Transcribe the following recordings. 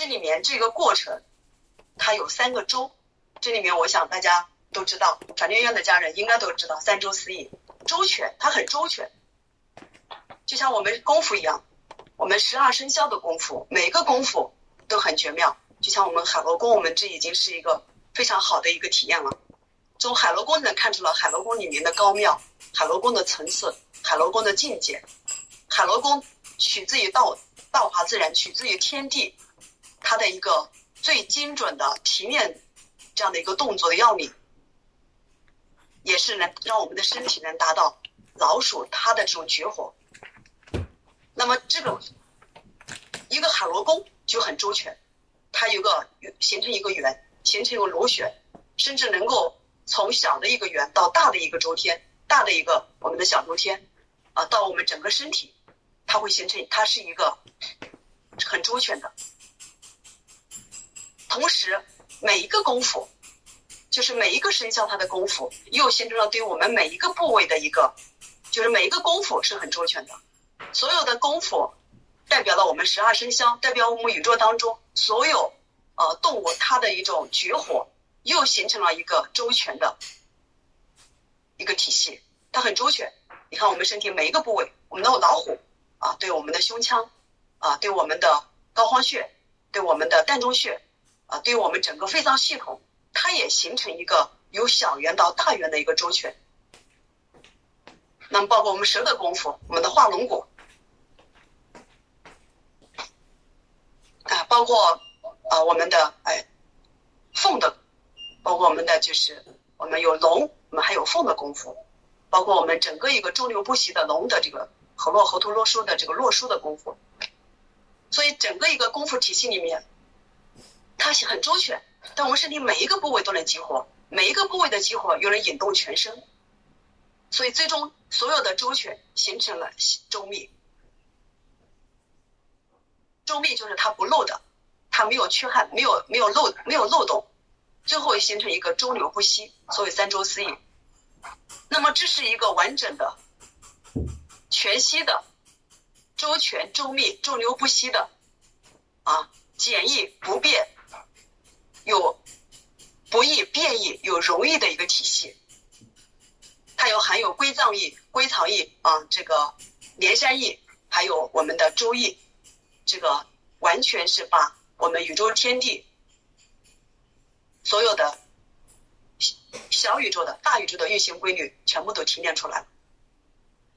这里面这个过程，它有三个周，这里面我想大家都知道，传电院的家人应该都知道三周四易，周全，它很周全，就像我们功夫一样，我们十二生肖的功夫，每个功夫都很绝妙，就像我们海螺功，我们这已经是一个非常好的一个体验了。从海螺功能看出了海螺功里面的高妙，海螺功的层次，海螺功的境界，海螺功取自于道，道法自然，取自于天地。它的一个最精准的提炼这样的一个动作的要领，也是能让我们的身体能达到老鼠它的这种绝活。那么这个一个海螺功就很周全，它有个形成一个圆，形成一个螺旋，甚至能够从小的一个圆到大的一个周天，大的一个我们的小周天啊，到我们整个身体，它会形成，它是一个很周全的。同时，每一个功夫，就是每一个生肖它的功夫，又形成了对我们每一个部位的一个，就是每一个功夫是很周全的。所有的功夫代表了我们十二生肖，代表我们宇宙当中所有呃动物它的一种绝活，又形成了一个周全的一个体系。它很周全。你看我们身体每一个部位，我们的老虎啊，对我们的胸腔啊，对我们的膏肓穴，对我们的膻中穴。啊，对于我们整个肺脏系统，它也形成一个由小圆到大圆的一个周全。那么，包括我们舌的功夫，我们的画龙骨，啊，包括啊我们的哎凤的，包括我们的就是我们有龙，我们还有凤的功夫，包括我们整个一个周流不息的龙的这个河洛河图洛书的这个洛书的功夫。所以，整个一个功夫体系里面。它很周全，但我们身体每一个部位都能激活，每一个部位的激活又能引动全身，所以最终所有的周全形成了周密。周密就是它不漏的，它没有缺憾，没有没有漏没有漏洞，最后形成一个周流不息，所谓三周四应。那么这是一个完整的、全息的、周全周密、周流不息的啊，简易不变。有不易变异，有容易的一个体系，它有含有归藏易、归藏易啊，这个连山易，还有我们的周易，这个完全是把我们宇宙天地所有的小宇宙的大宇宙的运行规律全部都提炼出来了，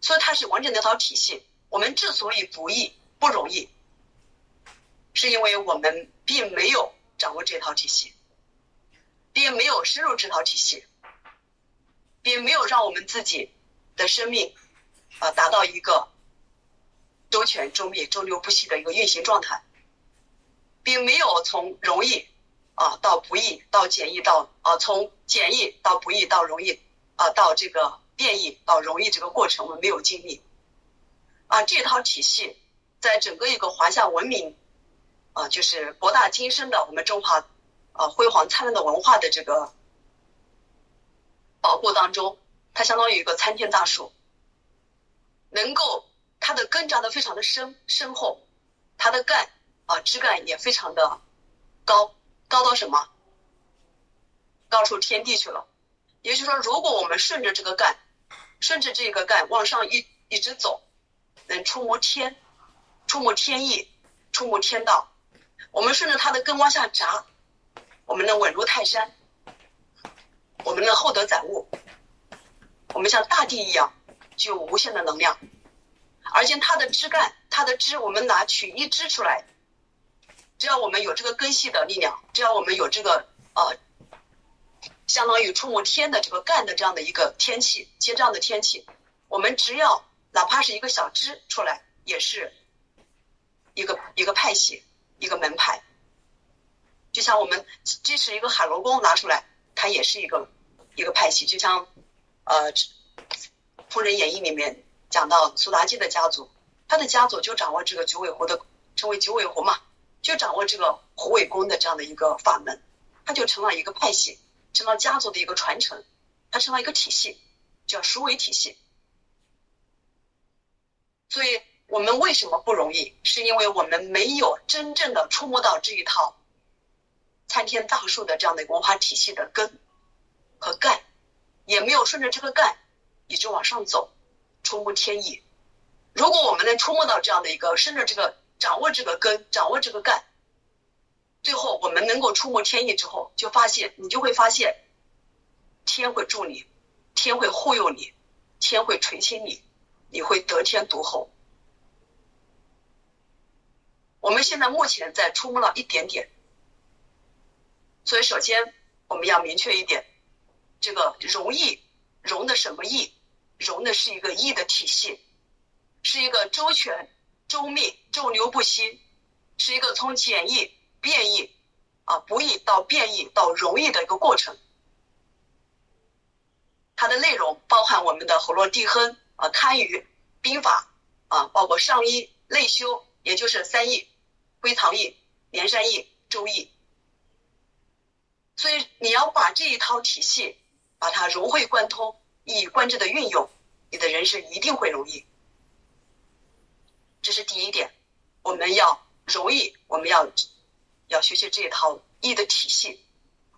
所以它是完整的一套体系。我们之所以不易不容易，是因为我们并没有。掌握这套体系，并没有深入这套体系，并没有让我们自己的生命啊达到一个周全、周密、周流不息的一个运行状态，并没有从容易啊到不易，到简易到啊从简易到不易到容易啊到这个变异到容易这个过程，我们没有经历啊这套体系在整个一个华夏文明。啊，就是博大精深的我们中华，啊辉煌灿烂的文化的这个保护当中，它相当于一个参天大树，能够它的根扎的非常的深深厚，它的干啊枝干也非常的高，高到什么？高出天地去了。也就是说，如果我们顺着这个干，顺着这个干往上一一直走，能触摸天，触摸天意，触摸天道。我们顺着它的根往下扎，我们能稳如泰山，我们能厚德载物，我们像大地一样具有无限的能量，而且它的枝干，它的枝，我们拿取一枝出来，只要我们有这个根系的力量，只要我们有这个呃，相当于触摸天的这个干的这样的一个天气，接这样的天气，我们只要哪怕是一个小枝出来，也是一个一个派系。一个门派，就像我们即使一个海螺功拿出来，它也是一个一个派系。就像呃《封神演义》里面讲到苏妲己的家族，他的家族就掌握这个九尾狐的，称为九尾狐嘛，就掌握这个狐尾功的这样的一个法门，它就成了一个派系，成了家族的一个传承，它成了一个体系，叫鼠尾体系。所以我们为什么不容易？是因为我们没有真正的触摸到这一套参天大树的这样的文化体系的根和干，也没有顺着这个干一直往上走，触摸天意。如果我们能触摸到这样的一个，顺着这个掌握这个根，掌握这个干，最后我们能够触摸天意之后，就发现你就会发现，天会助你，天会护佑你，天会垂青你，你会得天独厚。我们现在目前在触摸了一点点，所以首先我们要明确一点，这个容易容的什么易？容的是一个易的体系。是一个周全、周密、周流不息，是一个从简易、变易啊不易到变易到容易的一个过程。它的内容包含我们的河洛地亨啊、堪舆、兵法啊，包括上医、内修，也就是三易：归藏易、连山易、周易。所以你要把这一套体系把它融会贯通、一以贯之的运用，你的人生一定会容易。这是第一点，我们要容易，我们要要学习这一套易的体系，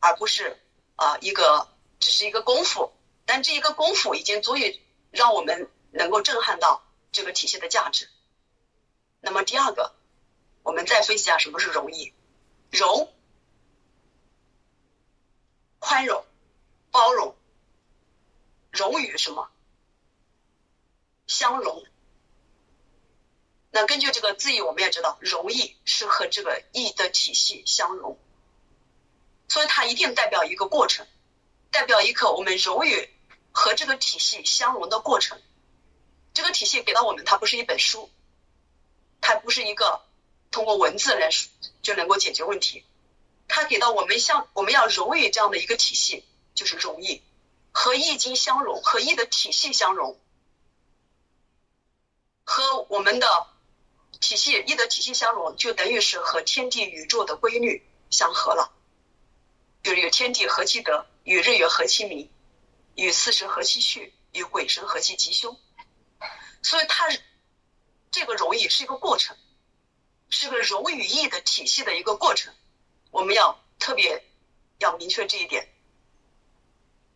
而不是啊一个只是一个功夫，但这一个功夫已经足以让我们能够震撼到这个体系的价值。那么第二个，我们再分析下什么是容易，容，宽容、包容，容与什么？相容。那根据这个字义，我们也知道，容易是和这个易的体系相融，所以它一定代表一个过程，代表一个我们容与和这个体系相融的过程。这个体系给到我们，它不是一本书，它不是一个通过文字来就能够解决问题，它给到我们像我们要容与这样的一个体系，就是容易和易经相融，和易的体系相融，和我们的。体系易的体系相融，就等于是和天地宇宙的规律相合了。就是有天地合其德，与日月合其明，与四时合其序，与鬼神合其吉凶。所以它这个容易是一个过程，是个容与易的体系的一个过程。我们要特别要明确这一点，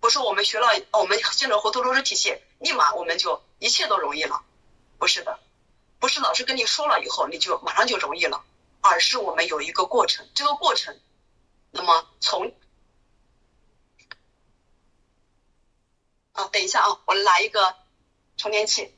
不是我们学了我们现在活陀罗的体系，立马我们就一切都容易了，不是的。不是老师跟你说了以后你就马上就容易了，而是我们有一个过程，这个过程，那么从啊，等一下啊，我来一个充电器。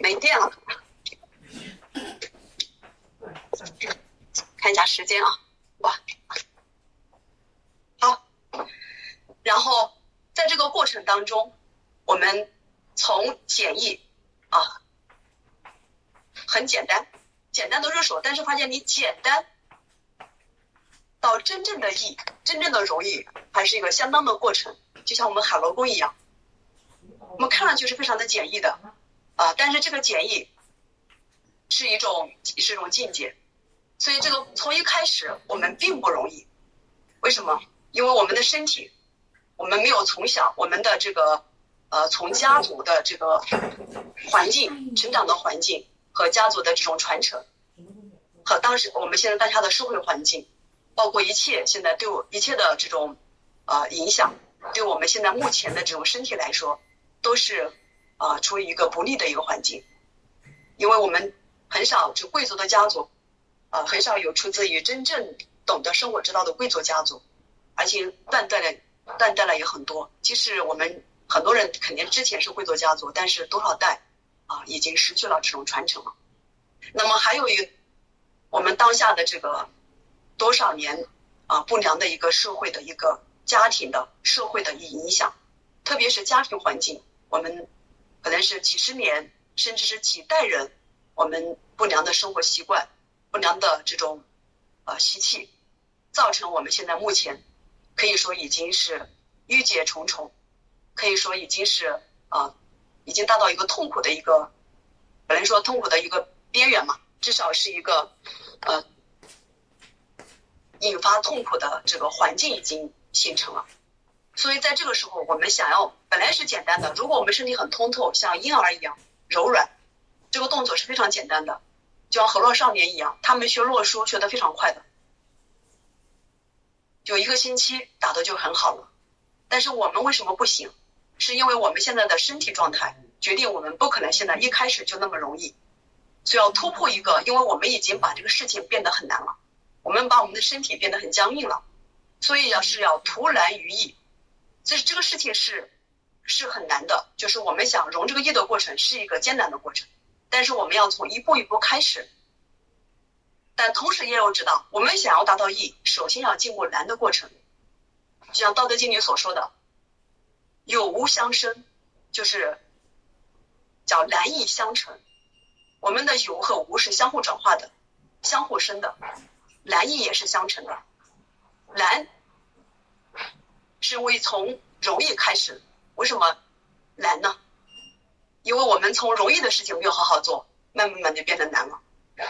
没电了，看一下时间啊，哇，好，然后在这个过程当中，我们从简易啊，很简单，简单的入手，但是发现你简单到真正的易，真正的容易，还是一个相当的过程，就像我们海螺功一样，我们看上去是非常的简易的。啊，但是这个简易是一种是一种境界，所以这个从一开始我们并不容易。为什么？因为我们的身体，我们没有从小我们的这个呃从家族的这个环境成长的环境和家族的这种传承，和当时我们现在大家的社会环境，包括一切现在对我一切的这种呃影响，对我们现在目前的这种身体来说，都是。啊，处于一个不利的一个环境，因为我们很少就贵族的家族，啊，很少有出自于真正懂得生活之道的贵族家族，而且断代了，断代了也很多。即使我们很多人肯定之前是贵族家族，但是多少代啊，已经失去了这种传承了。那么还有一我们当下的这个多少年啊不良的一个社会的一个家庭的社会的影响，特别是家庭环境，我们。可能是几十年，甚至是几代人，我们不良的生活习惯、不良的这种呃习气，造成我们现在目前可以说已经是郁结重重，可以说已经是啊，已经达到一个痛苦的一个本来说痛苦的一个边缘嘛，至少是一个呃引发痛苦的这个环境已经形成了。所以在这个时候，我们想要本来是简单的，如果我们身体很通透，像婴儿一样柔软，这个动作是非常简单的，就像河洛少年一样，他们学洛书学得非常快的，就一个星期打的就很好了。但是我们为什么不行？是因为我们现在的身体状态决定我们不可能现在一开始就那么容易，所以要突破一个，因为我们已经把这个事情变得很难了，我们把我们的身体变得很僵硬了，所以要是要图难于易。其实这个事情是是很难的，就是我们想融这个易的过程是一个艰难的过程，但是我们要从一步一步开始，但同时也要知道，我们想要达到易，首先要经过难的过程，就像《道德经》里所说的“有无相生”，就是叫难易相成。我们的有和无是相互转化的，相互生的，难易也是相成的，难。是为从容易开始，为什么难呢？因为我们从容易的事情没有好好做，慢慢慢就变得难了。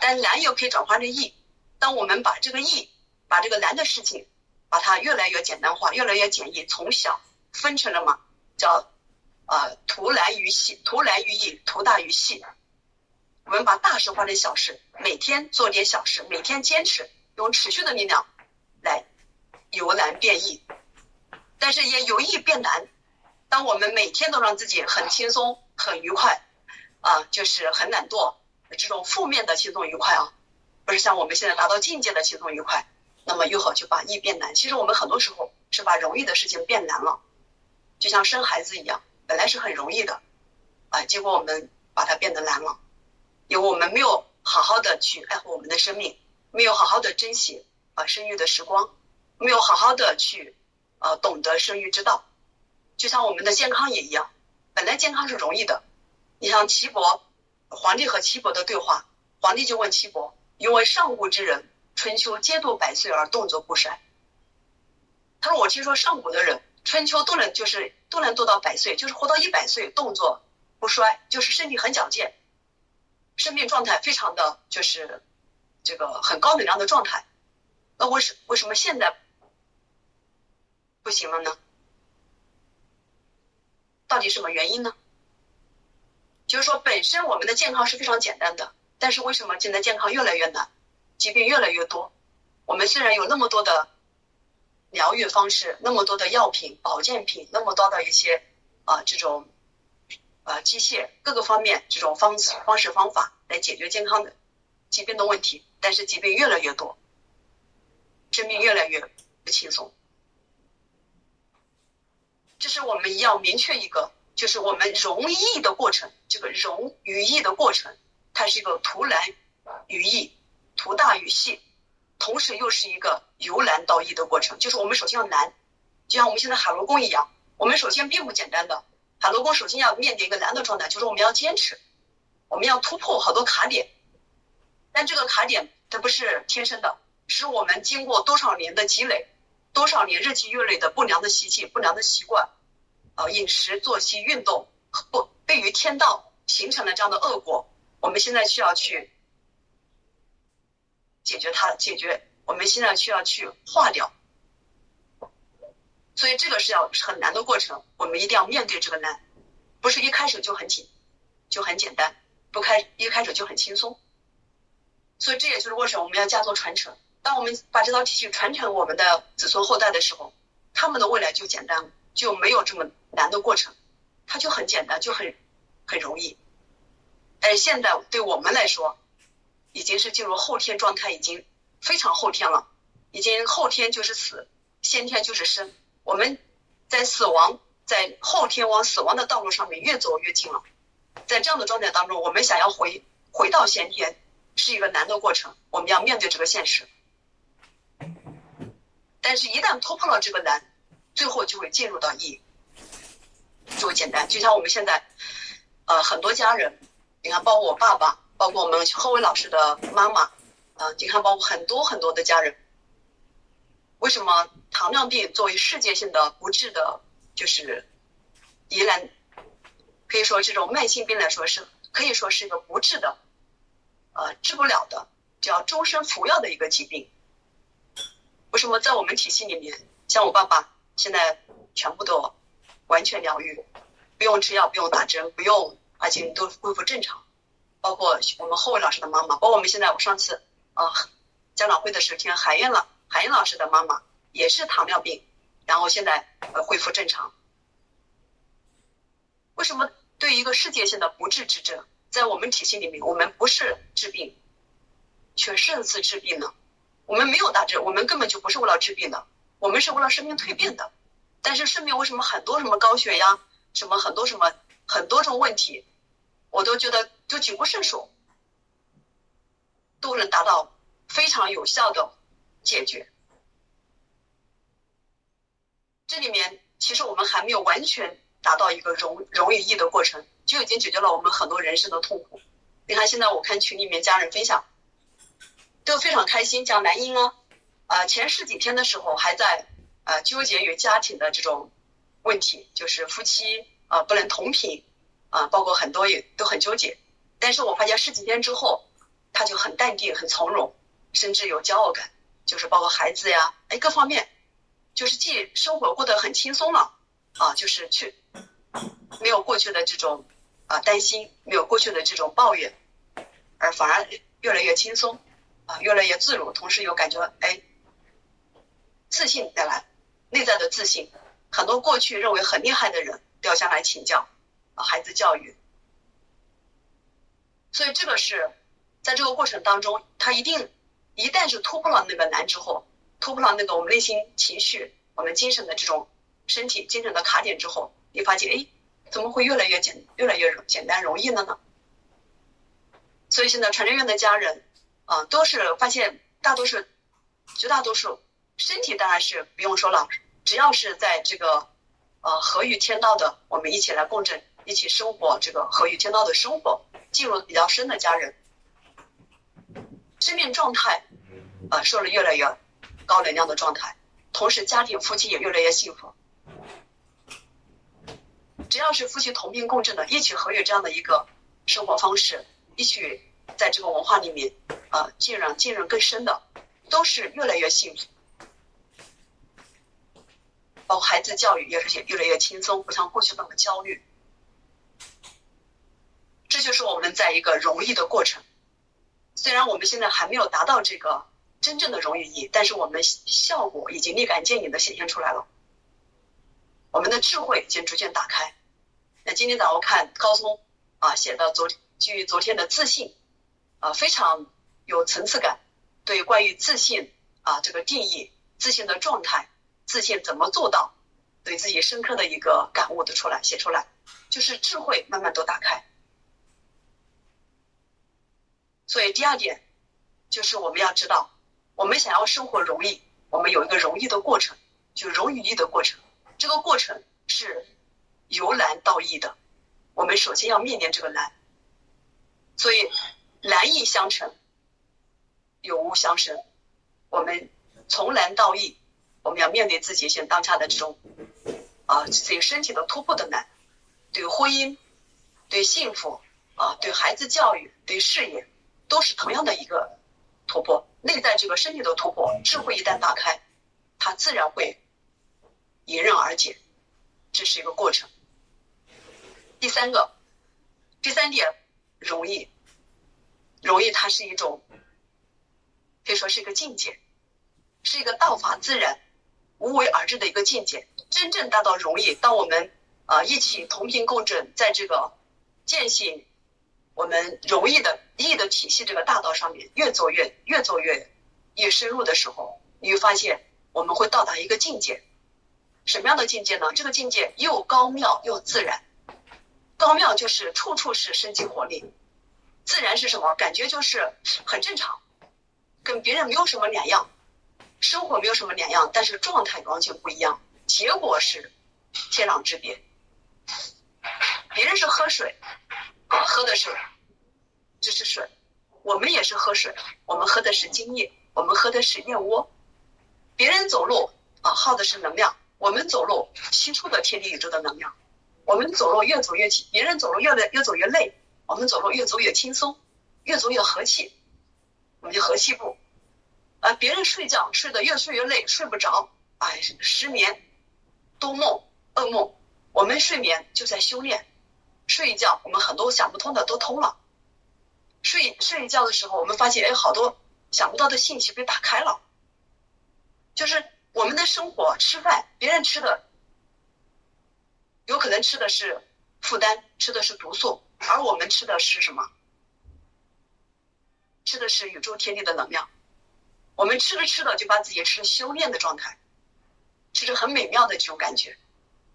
但难又可以转化成易。当我们把这个易，把这个难的事情，把它越来越简单化，越来越简易，从小分成了嘛，叫呃图难于细，图难于易，图大于细。我们把大事化成小事，每天做点小事，每天坚持，用持续的力量来由难变易。但是也有易变难。当我们每天都让自己很轻松、很愉快，啊，就是很懒惰，这种负面的轻松愉快啊，不是像我们现在达到境界的轻松愉快，那么又好就把易变难。其实我们很多时候是把容易的事情变难了，就像生孩子一样，本来是很容易的，啊，结果我们把它变得难了，因为我们没有好好的去爱护我们的生命，没有好好的珍惜啊生育的时光，没有好好的去。呃，懂得生育之道，就像我们的健康也一样。本来健康是容易的，你像岐伯，皇帝和岐伯的对话，皇帝就问岐伯：“因为上古之人，春秋皆度百岁而动作不衰。”他说：“我听说上古的人，春秋都能就是都能度到百岁，就是活到一百岁，动作不衰，就是身体很矫健，生命状态非常的就是这个很高能量的状态。那为什为什么现在？”不行了呢？到底什么原因呢？就是说，本身我们的健康是非常简单的，但是为什么现在健康越来越难，疾病越来越多？我们虽然有那么多的疗愈方式，那么多的药品、保健品，那么多的一些啊这种啊机械各个方面这种方式方式方法来解决健康的疾病的问题，但是疾病越来越多，生命越来越不轻松。这是我们要明确一个，就是我们容易的过程，这个容于易的过程，它是一个图难于易、图大与细，同时又是一个由难到易的过程。就是我们首先要难，就像我们现在海螺功一样，我们首先并不简单的海螺功，首先要面临一个难的状态，就是我们要坚持，我们要突破好多卡点，但这个卡点它不是天生的，是我们经过多少年的积累。多少年日积月累的不良的习气、不良的习惯，啊，饮食、作息、运动不悖于天道，形成了这样的恶果。我们现在需要去解决它，解决。我们现在需要去化掉。所以这个是要很难的过程，我们一定要面对这个难，不是一开始就很紧，就很简单，不开一开始就很轻松。所以这也就是为什么我们要家族传承。当我们把这套体系传承我们的子孙后代的时候，他们的未来就简单了，就没有这么难的过程，它就很简单，就很很容易。但是现在对我们来说，已经是进入后天状态，已经非常后天了，已经后天就是死，先天就是生。我们在死亡，在后天往死亡的道路上面越走越近了。在这样的状态当中，我们想要回回到先天，是一个难的过程，我们要面对这个现实。但是，一旦突破了这个难，最后就会进入到易，就会简单。就像我们现在，呃，很多家人，你看，包括我爸爸，包括我们何伟老师的妈妈，啊，你看，包括很多很多的家人，为什么糖尿病作为世界性的不治的，就是疑难可以说这种慢性病来说是可以说是一个不治的，呃，治不了的，叫终身服药的一个疾病。为什么在我们体系里面，像我爸爸现在全部都完全疗愈，不用吃药，不用打针，不用，而且都恢复正常。包括我们后伟老师的妈妈，包括我们现在我上次啊家长会的时候听海燕老，海燕老师的妈妈也是糖尿病，然后现在呃恢复正常。为什么对一个世界性的不治之症，在我们体系里面，我们不是治病，却胜似治病呢？我们没有大治，我们根本就不是为了治病的，我们是为了生命蜕变的。但是生命为什么很多什么高血压，什么很多什么很多种问题，我都觉得就举不胜数，都能达到非常有效的解决。这里面其实我们还没有完全达到一个容容易易的过程，就已经解决了我们很多人生的痛苦。你看现在我看群里面家人分享。都非常开心，讲男婴啊，啊前十几天的时候还在呃纠结于家庭的这种问题，就是夫妻啊不能同频啊，包括很多也都很纠结。但是我发现十几天之后，他就很淡定、很从容，甚至有骄傲感，就是包括孩子呀，哎各方面，就是既生活过得很轻松了啊，就是去没有过去的这种啊担心，没有过去的这种抱怨，而反而越来越轻松。啊，越来越自如，同时又感觉哎，自信带来内在的自信。很多过去认为很厉害的人都要向来请教啊，孩子教育。所以这个是在这个过程当中，他一定一旦是突破了那个难之后，突破了那个我们内心情绪、我们精神的这种身体精神的卡点之后，你发现哎，怎么会越来越简越来越简单容易了呢？所以现在传真院的家人。啊，都是发现大多数、绝大多数身体当然是不用说了，只要是在这个呃合于天道的，我们一起来共振，一起生活这个合于天道的生活，进入比较深的家人，生命状态啊，受了越来越高能量的状态，同时家庭夫妻也越来越幸福。只要是夫妻同频共振的，一起合与这样的一个生活方式，一起。在这个文化里面，啊，浸染浸润更深的，都是越来越幸福，包括孩子教育也是越来越轻松，不像过去那么焦虑。这就是我们在一个容易的过程。虽然我们现在还没有达到这个真正的容易，但是我们效果已经立竿见影的显现出来了。我们的智慧已经逐渐打开。那今天早上看高松啊写的昨基于昨天的自信。啊，非常有层次感，对关于自信啊这个定义、自信的状态、自信怎么做到，对自己深刻的一个感悟的出来写出来，就是智慧慢慢都打开。所以第二点就是我们要知道，我们想要生活容易，我们有一个容易的过程，就容易易的过程。这个过程是由难到易的，我们首先要面临这个难，所以。难易相成，有无相生。我们从难到易，我们要面对自己现当下的这种啊，自己身体的突破的难，对婚姻、对幸福啊，对孩子教育、对事业，都是同样的一个突破。内在这个身体的突破，智慧一旦打开，它自然会迎刃而解。这是一个过程。第三个，第三点容易。容易，它是一种，可以说是一个境界，是一个道法自然、无为而治的一个境界。真正达到容易，当我们啊一起同频共振，在这个践行我们容易的易的体系这个大道上面，越走越越走越越深入的时候，你会发现我们会到达一个境界。什么样的境界呢？这个境界又高妙又自然。高妙就是处处是生机活力。自然是什么？感觉就是很正常，跟别人没有什么两样，生活没有什么两样，但是状态完全不一样，结果是天壤之别。别人是喝水，喝的是这是水，我们也是喝水，我们喝的是精液，我们喝的是燕窝。别人走路啊，耗的是能量，我们走路吸出的天地宇宙的能量。我们走路越走越轻，别人走路越来越走越累。我们走路越走越轻松，越走越和气，我们就和气步。啊，别人睡觉睡得越睡越累，睡不着，哎，失眠、多梦、噩梦。我们睡眠就在修炼，睡一觉，我们很多想不通的都通了。睡睡一觉的时候，我们发现，哎，好多想不到的信息被打开了。就是我们的生活吃饭，别人吃的有可能吃的是负担，吃的是毒素，而我们吃的是什么？吃的是宇宙天地的能量。我们吃着吃着就把自己吃了修炼的状态，吃着很美妙的这种感觉，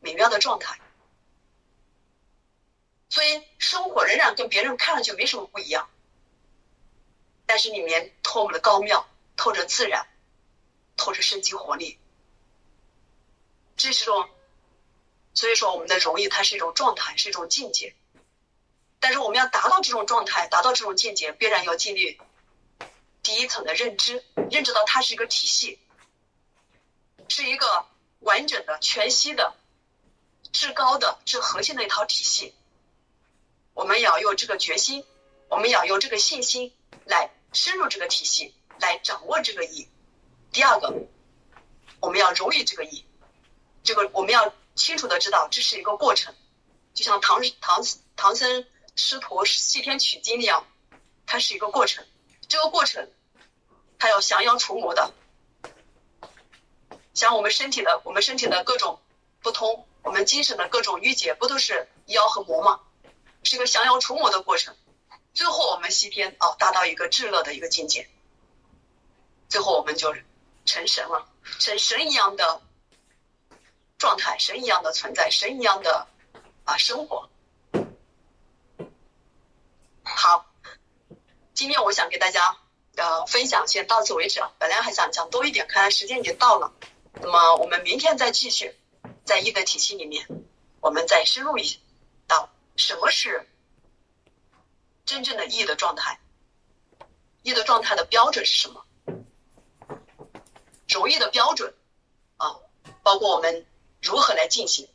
美妙的状态。所以生活仍然跟别人看上去没什么不一样，但是里面透着高妙，透着自然，透着生机活力。这是种，所以说我们的容易它是一种状态，是一种境界。但是我们要达到这种状态，达到这种境界，必然要经历。第一层的认知，认知到它是一个体系，是一个完整的、全息的、至高的、至核心的一套体系。我们要有这个决心，我们要有这个信心来深入这个体系，来掌握这个意。第二个，我们要容易这个意，这个我们要清楚的知道这是一个过程，就像唐唐唐僧师徒西天取经一样，它是一个过程，这个过程。它要降妖除魔的，像我们身体的，我们身体的各种不通，我们精神的各种郁结，不都是妖和魔吗？是一个降妖除魔的过程。最后我们西天哦，达到一个至乐的一个境界。最后我们就成神了，成神一样的状态，神一样的存在，神一样的啊生活。好，今天我想给大家。呃，分享先到此为止了。本来还想讲多一点，看来时间已经到了。那么我们明天再继续，在一的体系里面，我们再深入一到什么是真正的意的状态，意的状态的标准是什么？容易的标准啊，包括我们如何来进行。